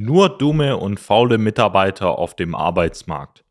Nur dumme und faule Mitarbeiter auf dem Arbeitsmarkt.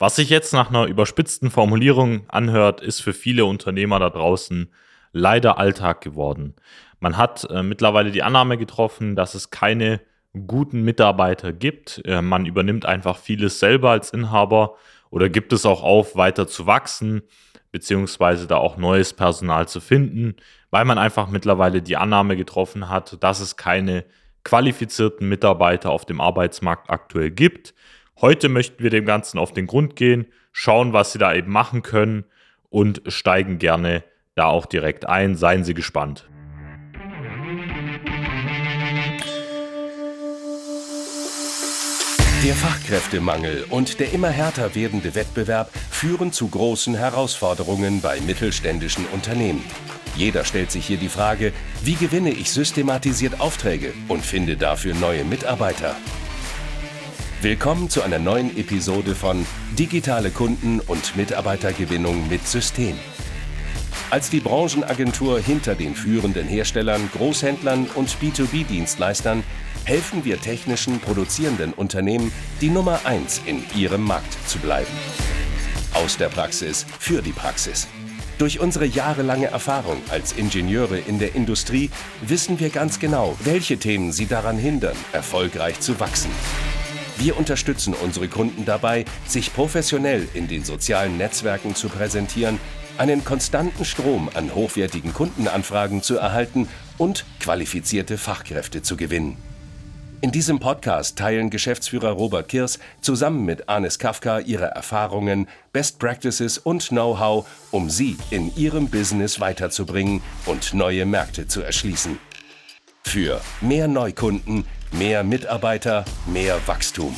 Was sich jetzt nach einer überspitzten Formulierung anhört, ist für viele Unternehmer da draußen leider Alltag geworden. Man hat äh, mittlerweile die Annahme getroffen, dass es keine guten Mitarbeiter gibt. Äh, man übernimmt einfach vieles selber als Inhaber oder gibt es auch auf, weiter zu wachsen, beziehungsweise da auch neues Personal zu finden, weil man einfach mittlerweile die Annahme getroffen hat, dass es keine qualifizierten Mitarbeiter auf dem Arbeitsmarkt aktuell gibt. Heute möchten wir dem Ganzen auf den Grund gehen, schauen, was Sie da eben machen können und steigen gerne da auch direkt ein. Seien Sie gespannt. Der Fachkräftemangel und der immer härter werdende Wettbewerb führen zu großen Herausforderungen bei mittelständischen Unternehmen. Jeder stellt sich hier die Frage, wie gewinne ich systematisiert Aufträge und finde dafür neue Mitarbeiter? Willkommen zu einer neuen Episode von Digitale Kunden- und Mitarbeitergewinnung mit System. Als die Branchenagentur hinter den führenden Herstellern, Großhändlern und B2B-Dienstleistern helfen wir technischen produzierenden Unternehmen, die Nummer 1 in ihrem Markt zu bleiben. Aus der Praxis für die Praxis. Durch unsere jahrelange Erfahrung als Ingenieure in der Industrie wissen wir ganz genau, welche Themen sie daran hindern, erfolgreich zu wachsen. Wir unterstützen unsere Kunden dabei, sich professionell in den sozialen Netzwerken zu präsentieren, einen konstanten Strom an hochwertigen Kundenanfragen zu erhalten und qualifizierte Fachkräfte zu gewinnen. In diesem Podcast teilen Geschäftsführer Robert Kirs zusammen mit Anis Kafka ihre Erfahrungen, Best Practices und Know-how, um sie in ihrem Business weiterzubringen und neue Märkte zu erschließen. Für mehr Neukunden, mehr Mitarbeiter, mehr Wachstum.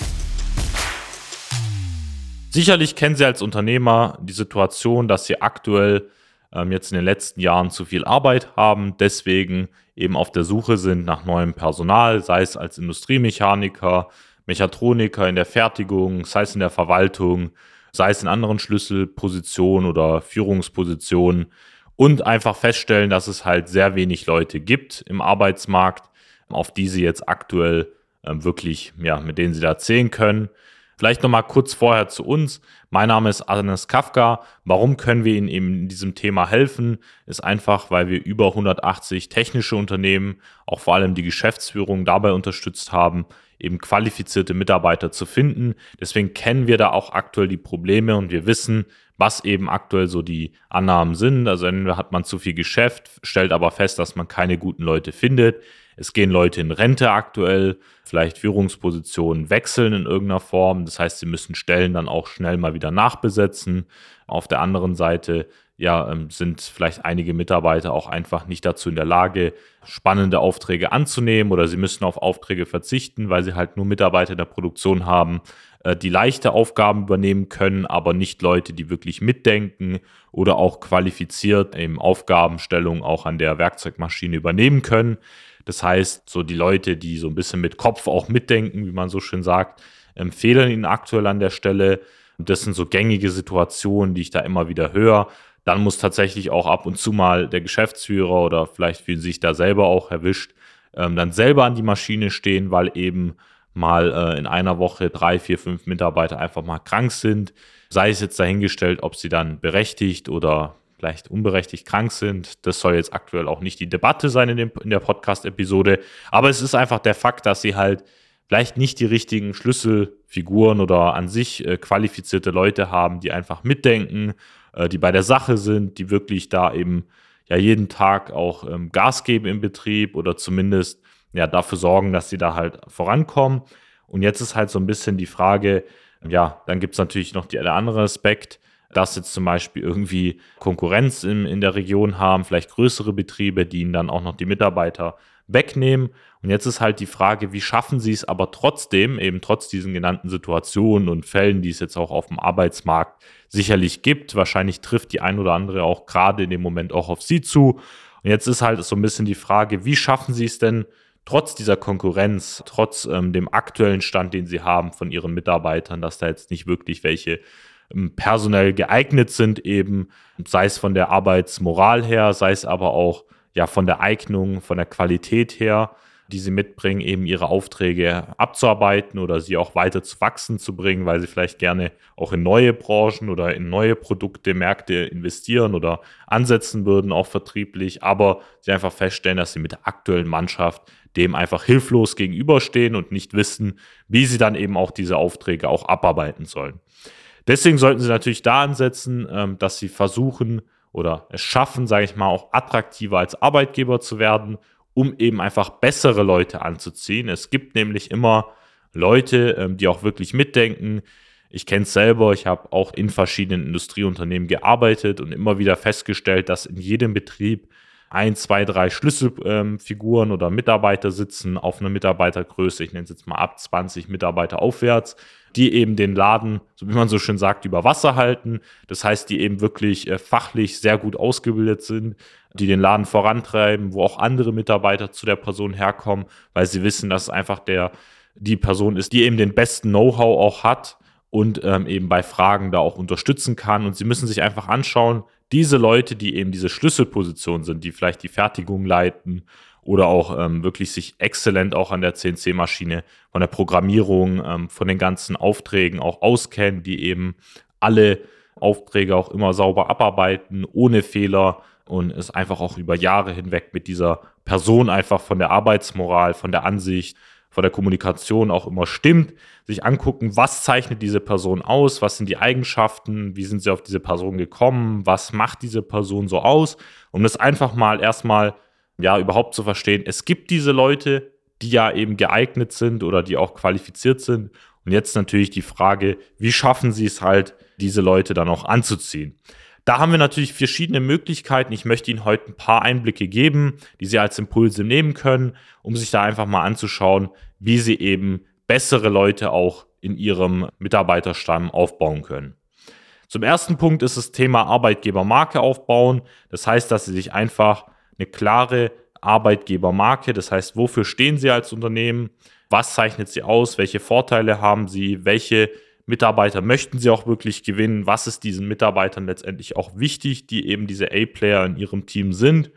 Sicherlich kennen Sie als Unternehmer die Situation, dass Sie aktuell ähm, jetzt in den letzten Jahren zu viel Arbeit haben, deswegen eben auf der Suche sind nach neuem Personal, sei es als Industriemechaniker, Mechatroniker in der Fertigung, sei es in der Verwaltung, sei es in anderen Schlüsselpositionen oder Führungspositionen und einfach feststellen, dass es halt sehr wenig Leute gibt im Arbeitsmarkt, auf die sie jetzt aktuell äh, wirklich, ja, mit denen sie da zählen können. Vielleicht nochmal kurz vorher zu uns. Mein Name ist Anis Kafka. Warum können wir Ihnen eben in diesem Thema helfen? Ist einfach, weil wir über 180 technische Unternehmen, auch vor allem die Geschäftsführung dabei unterstützt haben, eben qualifizierte Mitarbeiter zu finden. Deswegen kennen wir da auch aktuell die Probleme und wir wissen, was eben aktuell so die Annahmen sind. Also entweder hat man zu viel Geschäft, stellt aber fest, dass man keine guten Leute findet. Es gehen Leute in Rente aktuell, vielleicht Führungspositionen wechseln in irgendeiner Form. Das heißt, sie müssen Stellen dann auch schnell mal wieder nachbesetzen. Auf der anderen Seite ja, ähm, sind vielleicht einige Mitarbeiter auch einfach nicht dazu in der Lage, spannende Aufträge anzunehmen oder sie müssen auf Aufträge verzichten, weil sie halt nur Mitarbeiter in der Produktion haben, äh, die leichte Aufgaben übernehmen können, aber nicht Leute, die wirklich mitdenken oder auch qualifiziert eben Aufgabenstellungen auch an der Werkzeugmaschine übernehmen können. Das heißt, so die Leute, die so ein bisschen mit Kopf auch mitdenken, wie man so schön sagt, empfehlen ihn aktuell an der Stelle. Und das sind so gängige Situationen, die ich da immer wieder höre. Dann muss tatsächlich auch ab und zu mal der Geschäftsführer oder vielleicht fühlen sich da selber auch erwischt, ähm, dann selber an die Maschine stehen, weil eben mal äh, in einer Woche drei, vier, fünf Mitarbeiter einfach mal krank sind. Sei es jetzt dahingestellt, ob sie dann berechtigt oder vielleicht unberechtigt krank sind. Das soll jetzt aktuell auch nicht die Debatte sein in, dem, in der Podcast-Episode. Aber es ist einfach der Fakt, dass sie halt vielleicht nicht die richtigen Schlüsselfiguren oder an sich äh, qualifizierte Leute haben, die einfach mitdenken, äh, die bei der Sache sind, die wirklich da eben ja jeden Tag auch ähm, Gas geben im Betrieb oder zumindest ja dafür sorgen, dass sie da halt vorankommen. Und jetzt ist halt so ein bisschen die Frage, ja, dann gibt es natürlich noch der andere Aspekt, dass jetzt zum Beispiel irgendwie Konkurrenz in, in der Region haben, vielleicht größere Betriebe, die ihnen dann auch noch die Mitarbeiter wegnehmen. Und jetzt ist halt die Frage, wie schaffen sie es aber trotzdem, eben trotz diesen genannten Situationen und Fällen, die es jetzt auch auf dem Arbeitsmarkt sicherlich gibt. Wahrscheinlich trifft die ein oder andere auch gerade in dem Moment auch auf sie zu. Und jetzt ist halt so ein bisschen die Frage, wie schaffen sie es denn, trotz dieser Konkurrenz, trotz ähm, dem aktuellen Stand, den sie haben von ihren Mitarbeitern, dass da jetzt nicht wirklich welche personell geeignet sind, eben, sei es von der Arbeitsmoral her, sei es aber auch ja von der Eignung, von der Qualität her, die sie mitbringen, eben ihre Aufträge abzuarbeiten oder sie auch weiter zu wachsen zu bringen, weil sie vielleicht gerne auch in neue Branchen oder in neue Produkte, Märkte investieren oder ansetzen würden, auch vertrieblich, aber sie einfach feststellen, dass sie mit der aktuellen Mannschaft dem einfach hilflos gegenüberstehen und nicht wissen, wie sie dann eben auch diese Aufträge auch abarbeiten sollen. Deswegen sollten sie natürlich da ansetzen, ähm, dass sie versuchen oder es schaffen, sage ich mal, auch attraktiver als Arbeitgeber zu werden um eben einfach bessere Leute anzuziehen. Es gibt nämlich immer Leute, ähm, die auch wirklich mitdenken. Ich kenne es selber, ich habe auch in verschiedenen Industrieunternehmen gearbeitet und immer wieder festgestellt, dass in jedem Betrieb ein, zwei, drei Schlüsselfiguren ähm, oder Mitarbeiter sitzen auf einer Mitarbeitergröße, ich nenne es jetzt mal ab 20 Mitarbeiter aufwärts, die eben den Laden, so wie man so schön sagt, über Wasser halten. Das heißt, die eben wirklich äh, fachlich sehr gut ausgebildet sind, die den Laden vorantreiben, wo auch andere Mitarbeiter zu der Person herkommen, weil sie wissen, dass es einfach der, die Person ist, die eben den besten Know-how auch hat und ähm, eben bei Fragen da auch unterstützen kann. Und sie müssen sich einfach anschauen, diese Leute, die eben diese Schlüsselposition sind, die vielleicht die Fertigung leiten oder auch ähm, wirklich sich exzellent auch an der CNC-Maschine von der Programmierung, ähm, von den ganzen Aufträgen auch auskennen, die eben alle Aufträge auch immer sauber abarbeiten, ohne Fehler und es einfach auch über Jahre hinweg mit dieser Person einfach von der Arbeitsmoral, von der Ansicht, von der Kommunikation auch immer stimmt, sich angucken, was zeichnet diese Person aus, was sind die Eigenschaften, wie sind sie auf diese Person gekommen, was macht diese Person so aus, um das einfach mal erstmal ja überhaupt zu verstehen. Es gibt diese Leute, die ja eben geeignet sind oder die auch qualifiziert sind. Und jetzt natürlich die Frage, wie schaffen sie es halt, diese Leute dann auch anzuziehen? Da haben wir natürlich verschiedene Möglichkeiten. Ich möchte Ihnen heute ein paar Einblicke geben, die Sie als Impulse nehmen können, um sich da einfach mal anzuschauen, wie Sie eben bessere Leute auch in Ihrem Mitarbeiterstamm aufbauen können. Zum ersten Punkt ist das Thema Arbeitgebermarke aufbauen. Das heißt, dass Sie sich einfach eine klare Arbeitgebermarke, das heißt, wofür stehen Sie als Unternehmen, was zeichnet Sie aus, welche Vorteile haben Sie, welche Mitarbeiter möchten sie auch wirklich gewinnen? Was ist diesen Mitarbeitern letztendlich auch wichtig, die eben diese A-Player in ihrem Team sind,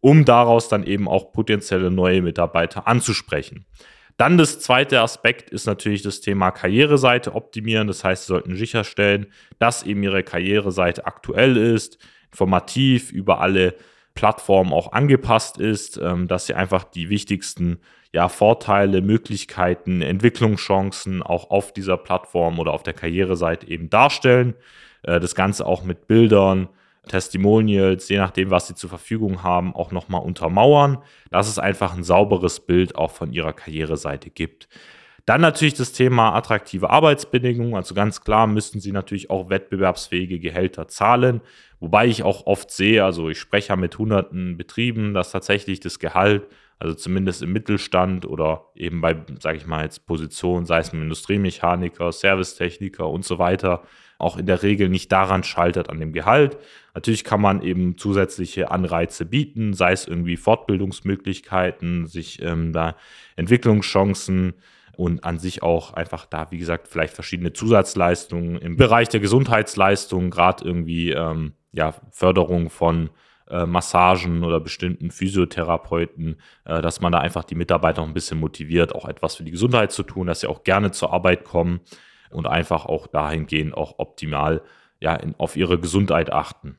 um daraus dann eben auch potenzielle neue Mitarbeiter anzusprechen? Dann das zweite Aspekt ist natürlich das Thema Karriereseite optimieren. Das heißt, Sie sollten sicherstellen, dass eben Ihre Karriereseite aktuell ist, informativ über alle Plattformen auch angepasst ist, ähm, dass Sie einfach die wichtigsten ja, Vorteile, Möglichkeiten, Entwicklungschancen auch auf dieser Plattform oder auf der Karriereseite eben darstellen. Äh, das Ganze auch mit Bildern, Testimonials, je nachdem, was sie zur Verfügung haben, auch nochmal untermauern, dass es einfach ein sauberes Bild auch von ihrer Karriereseite gibt. Dann natürlich das Thema attraktive Arbeitsbedingungen. Also ganz klar müssten sie natürlich auch wettbewerbsfähige Gehälter zahlen. Wobei ich auch oft sehe, also ich spreche ja mit hunderten Betrieben, dass tatsächlich das Gehalt also zumindest im Mittelstand oder eben bei, sage ich mal jetzt Positionen, sei es ein Industriemechaniker, Servicetechniker und so weiter, auch in der Regel nicht daran scheitert an dem Gehalt. Natürlich kann man eben zusätzliche Anreize bieten, sei es irgendwie Fortbildungsmöglichkeiten, sich ähm, da Entwicklungschancen und an sich auch einfach da, wie gesagt, vielleicht verschiedene Zusatzleistungen im Bereich der Gesundheitsleistungen, gerade irgendwie ähm, ja, Förderung von äh, Massagen oder bestimmten Physiotherapeuten, äh, dass man da einfach die Mitarbeiter noch ein bisschen motiviert, auch etwas für die Gesundheit zu tun, dass sie auch gerne zur Arbeit kommen und einfach auch dahingehend auch optimal ja, in, auf ihre Gesundheit achten.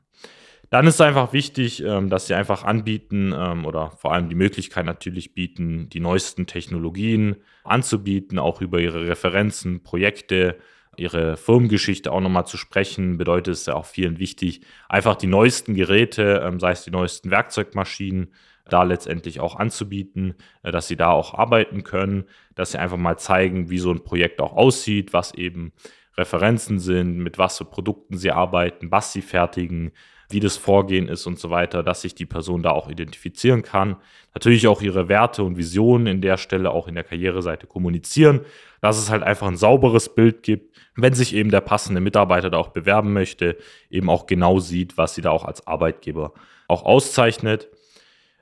Dann ist es einfach wichtig, ähm, dass sie einfach anbieten ähm, oder vor allem die Möglichkeit natürlich bieten, die neuesten Technologien anzubieten, auch über ihre Referenzen, Projekte, ihre Firmengeschichte auch nochmal zu sprechen, bedeutet es ja auch vielen wichtig, einfach die neuesten Geräte, ähm, sei es die neuesten Werkzeugmaschinen, da letztendlich auch anzubieten, äh, dass sie da auch arbeiten können, dass sie einfach mal zeigen, wie so ein Projekt auch aussieht, was eben Referenzen sind, mit was für Produkten sie arbeiten, was sie fertigen, wie das Vorgehen ist und so weiter, dass sich die Person da auch identifizieren kann. Natürlich auch ihre Werte und Visionen in der Stelle auch in der Karriereseite kommunizieren, dass es halt einfach ein sauberes Bild gibt, wenn sich eben der passende Mitarbeiter da auch bewerben möchte, eben auch genau sieht, was sie da auch als Arbeitgeber auch auszeichnet.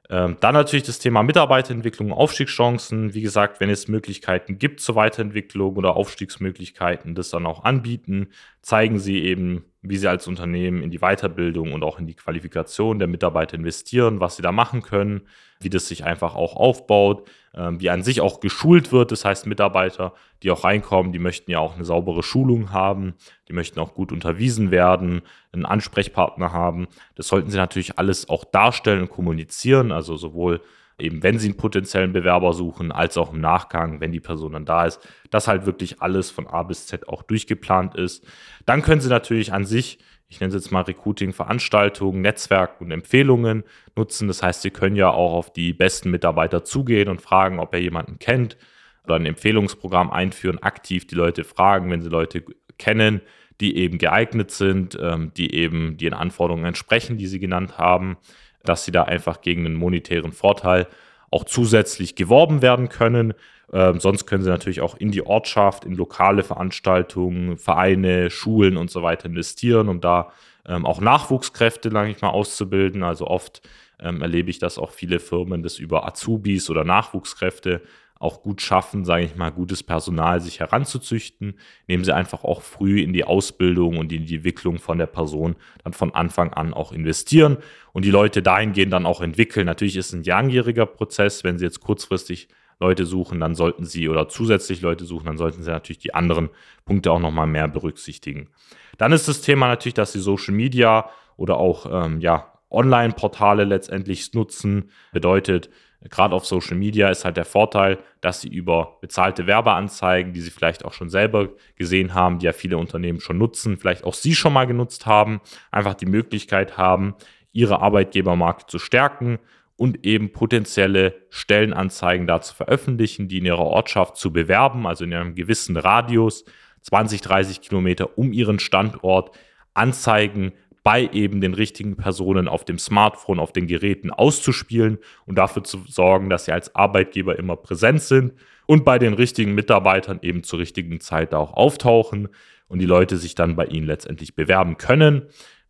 Ähm, dann natürlich das Thema Mitarbeiterentwicklung, Aufstiegschancen. Wie gesagt, wenn es Möglichkeiten gibt zur Weiterentwicklung oder Aufstiegsmöglichkeiten, das dann auch anbieten, zeigen Sie eben, wie Sie als Unternehmen in die Weiterbildung und auch in die Qualifikation der Mitarbeiter investieren, was Sie da machen können, wie das sich einfach auch aufbaut, ähm, wie an sich auch geschult wird. Das heißt, Mitarbeiter, die auch reinkommen, die möchten ja auch eine saubere Schulung haben, die möchten auch gut unterwiesen werden, einen Ansprechpartner haben. Das sollten sie natürlich alles auch darstellen und kommunizieren, also sowohl eben wenn sie einen potenziellen Bewerber suchen, als auch im Nachgang, wenn die Person dann da ist, dass halt wirklich alles von A bis Z auch durchgeplant ist. Dann können sie natürlich an sich ich nenne es jetzt mal Recruiting-Veranstaltungen, Netzwerk und Empfehlungen nutzen. Das heißt, Sie können ja auch auf die besten Mitarbeiter zugehen und fragen, ob er jemanden kennt oder ein Empfehlungsprogramm einführen, aktiv die Leute fragen, wenn Sie Leute kennen, die eben geeignet sind, ähm, die eben den Anforderungen entsprechen, die Sie genannt haben, dass Sie da einfach gegen einen monetären Vorteil auch zusätzlich geworben werden können. Ähm, sonst können sie natürlich auch in die Ortschaft, in lokale Veranstaltungen, Vereine, Schulen und so weiter investieren, um da ähm, auch Nachwuchskräfte, sage ich mal, auszubilden. Also oft ähm, erlebe ich, dass auch viele Firmen das über Azubis oder Nachwuchskräfte auch gut schaffen, sage ich mal, gutes Personal sich heranzuzüchten, indem sie einfach auch früh in die Ausbildung und in die Entwicklung von der Person dann von Anfang an auch investieren und die Leute dahingehend dann auch entwickeln. Natürlich ist es ein langjähriger Prozess, wenn sie jetzt kurzfristig Leute suchen, dann sollten sie oder zusätzlich Leute suchen, dann sollten sie natürlich die anderen Punkte auch nochmal mehr berücksichtigen. Dann ist das Thema natürlich, dass sie Social Media oder auch ähm, ja, Online-Portale letztendlich nutzen. Bedeutet, gerade auf Social Media ist halt der Vorteil, dass sie über bezahlte Werbeanzeigen, die sie vielleicht auch schon selber gesehen haben, die ja viele Unternehmen schon nutzen, vielleicht auch sie schon mal genutzt haben, einfach die Möglichkeit haben, ihre Arbeitgebermarke zu stärken und eben potenzielle Stellenanzeigen da zu veröffentlichen, die in ihrer Ortschaft zu bewerben, also in einem gewissen Radius, 20, 30 Kilometer um ihren Standort, Anzeigen bei eben den richtigen Personen auf dem Smartphone, auf den Geräten auszuspielen und dafür zu sorgen, dass sie als Arbeitgeber immer präsent sind und bei den richtigen Mitarbeitern eben zur richtigen Zeit auch auftauchen und die Leute sich dann bei ihnen letztendlich bewerben können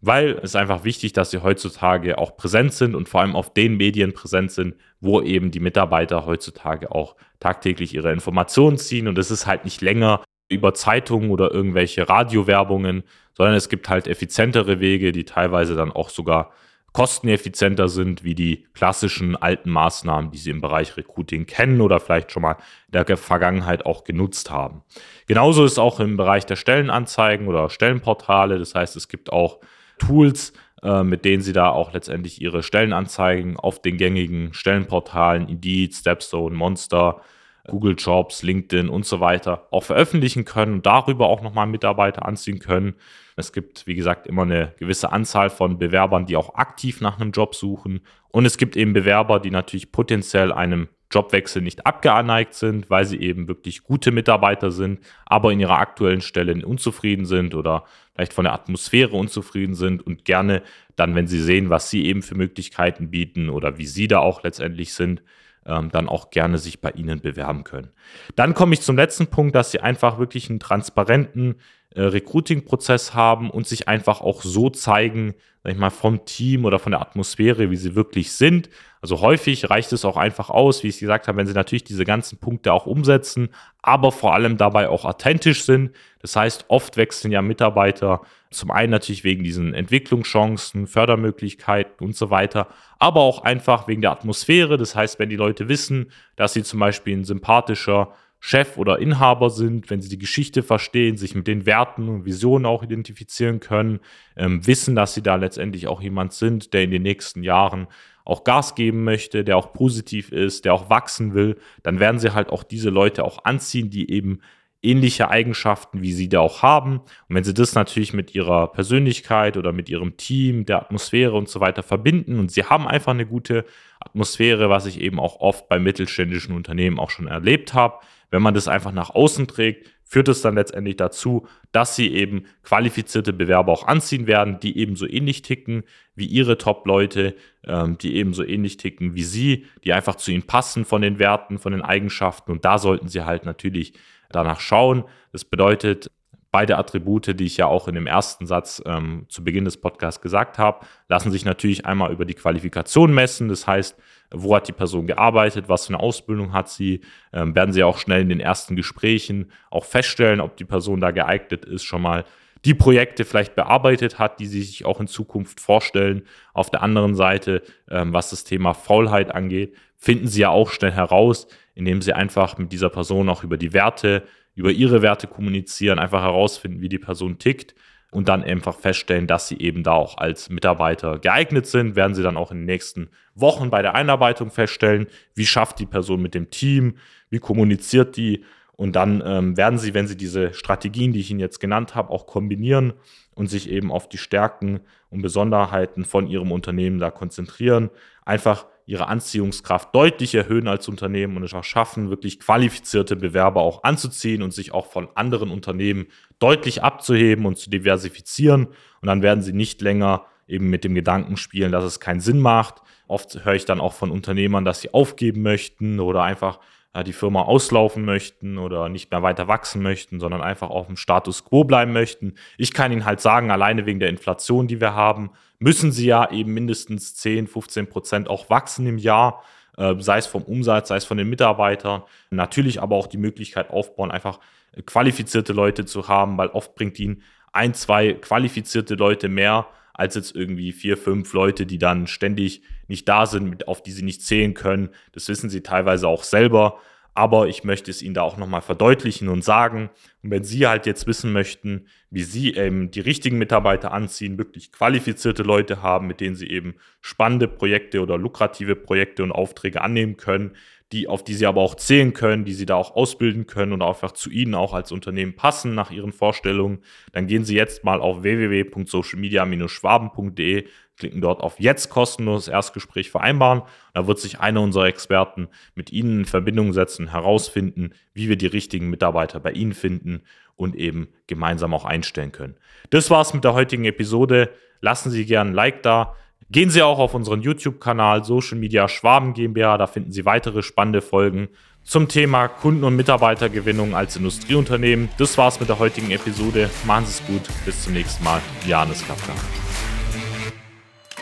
weil es einfach wichtig, dass sie heutzutage auch präsent sind und vor allem auf den Medien präsent sind, wo eben die Mitarbeiter heutzutage auch tagtäglich ihre Informationen ziehen. Und es ist halt nicht länger über Zeitungen oder irgendwelche Radiowerbungen, sondern es gibt halt effizientere Wege, die teilweise dann auch sogar kosteneffizienter sind wie die klassischen alten Maßnahmen, die Sie im Bereich Recruiting kennen oder vielleicht schon mal in der Vergangenheit auch genutzt haben. Genauso ist auch im Bereich der Stellenanzeigen oder Stellenportale. Das heißt, es gibt auch Tools, äh, mit denen sie da auch letztendlich ihre Stellenanzeigen auf den gängigen Stellenportalen Indeed, Stepstone, Monster, Google Jobs, LinkedIn und so weiter auch veröffentlichen können und darüber auch nochmal Mitarbeiter anziehen können. Es gibt, wie gesagt, immer eine gewisse Anzahl von Bewerbern, die auch aktiv nach einem Job suchen. Und es gibt eben Bewerber, die natürlich potenziell einem Jobwechsel nicht abgeneigt sind, weil sie eben wirklich gute Mitarbeiter sind, aber in ihrer aktuellen Stelle unzufrieden sind oder vielleicht von der Atmosphäre unzufrieden sind und gerne dann, wenn sie sehen, was sie eben für Möglichkeiten bieten oder wie sie da auch letztendlich sind, ähm, dann auch gerne sich bei Ihnen bewerben können. Dann komme ich zum letzten Punkt, dass Sie einfach wirklich einen transparenten äh, Recruiting-Prozess haben und sich einfach auch so zeigen, sag ich mal, vom Team oder von der Atmosphäre, wie sie wirklich sind. Also häufig reicht es auch einfach aus, wie ich gesagt habe, wenn sie natürlich diese ganzen Punkte auch umsetzen, aber vor allem dabei auch authentisch sind. Das heißt, oft wechseln ja Mitarbeiter zum einen natürlich wegen diesen Entwicklungschancen, Fördermöglichkeiten und so weiter, aber auch einfach wegen der Atmosphäre. Das heißt, wenn die Leute wissen, dass sie zum Beispiel ein sympathischer Chef oder Inhaber sind, wenn sie die Geschichte verstehen, sich mit den Werten und Visionen auch identifizieren können, ähm, wissen, dass sie da letztendlich auch jemand sind, der in den nächsten Jahren auch Gas geben möchte, der auch positiv ist, der auch wachsen will, dann werden sie halt auch diese Leute auch anziehen, die eben ähnliche Eigenschaften, wie sie da auch haben. Und wenn sie das natürlich mit ihrer Persönlichkeit oder mit ihrem Team, der Atmosphäre und so weiter verbinden und sie haben einfach eine gute Atmosphäre, was ich eben auch oft bei mittelständischen Unternehmen auch schon erlebt habe, wenn man das einfach nach außen trägt, führt es dann letztendlich dazu, dass sie eben qualifizierte Bewerber auch anziehen werden, die eben so ähnlich ticken wie ihre Top-Leute, ähm, die eben so ähnlich ticken wie sie, die einfach zu ihnen passen von den Werten, von den Eigenschaften. Und da sollten sie halt natürlich danach schauen. Das bedeutet, beide Attribute, die ich ja auch in dem ersten Satz ähm, zu Beginn des Podcasts gesagt habe, lassen sich natürlich einmal über die Qualifikation messen. Das heißt, wo hat die Person gearbeitet, was für eine Ausbildung hat sie, ähm, werden sie auch schnell in den ersten Gesprächen auch feststellen, ob die Person da geeignet ist, schon mal die Projekte vielleicht bearbeitet hat, die sie sich auch in Zukunft vorstellen. Auf der anderen Seite, ähm, was das Thema Faulheit angeht, finden Sie ja auch schnell heraus, indem Sie einfach mit dieser Person auch über die Werte, über Ihre Werte kommunizieren, einfach herausfinden, wie die Person tickt und dann einfach feststellen, dass Sie eben da auch als Mitarbeiter geeignet sind, werden Sie dann auch in den nächsten Wochen bei der Einarbeitung feststellen, wie schafft die Person mit dem Team, wie kommuniziert die? Und dann ähm, werden Sie, wenn Sie diese Strategien, die ich Ihnen jetzt genannt habe, auch kombinieren und sich eben auf die Stärken und Besonderheiten von Ihrem Unternehmen da konzentrieren, einfach ihre Anziehungskraft deutlich erhöhen als Unternehmen und es auch schaffen, wirklich qualifizierte Bewerber auch anzuziehen und sich auch von anderen Unternehmen deutlich abzuheben und zu diversifizieren. Und dann werden sie nicht länger eben mit dem Gedanken spielen, dass es keinen Sinn macht. Oft höre ich dann auch von Unternehmern, dass sie aufgeben möchten oder einfach äh, die Firma auslaufen möchten oder nicht mehr weiter wachsen möchten, sondern einfach auf dem Status quo bleiben möchten. Ich kann Ihnen halt sagen, alleine wegen der Inflation, die wir haben, müssen Sie ja eben mindestens 10, 15 Prozent auch wachsen im Jahr, äh, sei es vom Umsatz, sei es von den Mitarbeitern. Natürlich aber auch die Möglichkeit aufbauen, einfach qualifizierte Leute zu haben, weil oft bringt Ihnen ein, zwei qualifizierte Leute mehr als jetzt irgendwie vier, fünf Leute, die dann ständig nicht da sind, auf die sie nicht zählen können. Das wissen sie teilweise auch selber. Aber ich möchte es Ihnen da auch nochmal verdeutlichen und sagen. Und wenn Sie halt jetzt wissen möchten, wie Sie eben die richtigen Mitarbeiter anziehen, wirklich qualifizierte Leute haben, mit denen Sie eben spannende Projekte oder lukrative Projekte und Aufträge annehmen können, die, auf die sie aber auch zählen können, die sie da auch ausbilden können und einfach zu ihnen auch als Unternehmen passen nach ihren Vorstellungen, dann gehen Sie jetzt mal auf www.socialmedia-schwaben.de, klicken dort auf jetzt kostenloses Erstgespräch vereinbaren. Da wird sich einer unserer Experten mit Ihnen in Verbindung setzen, herausfinden, wie wir die richtigen Mitarbeiter bei Ihnen finden und eben gemeinsam auch einstellen können. Das war's mit der heutigen Episode. Lassen Sie gerne ein Like da. Gehen Sie auch auf unseren YouTube-Kanal Social Media Schwaben GmbH, da finden Sie weitere spannende Folgen zum Thema Kunden- und Mitarbeitergewinnung als Industrieunternehmen. Das war's mit der heutigen Episode. Machen Sie es gut. Bis zum nächsten Mal. Janis Kafka.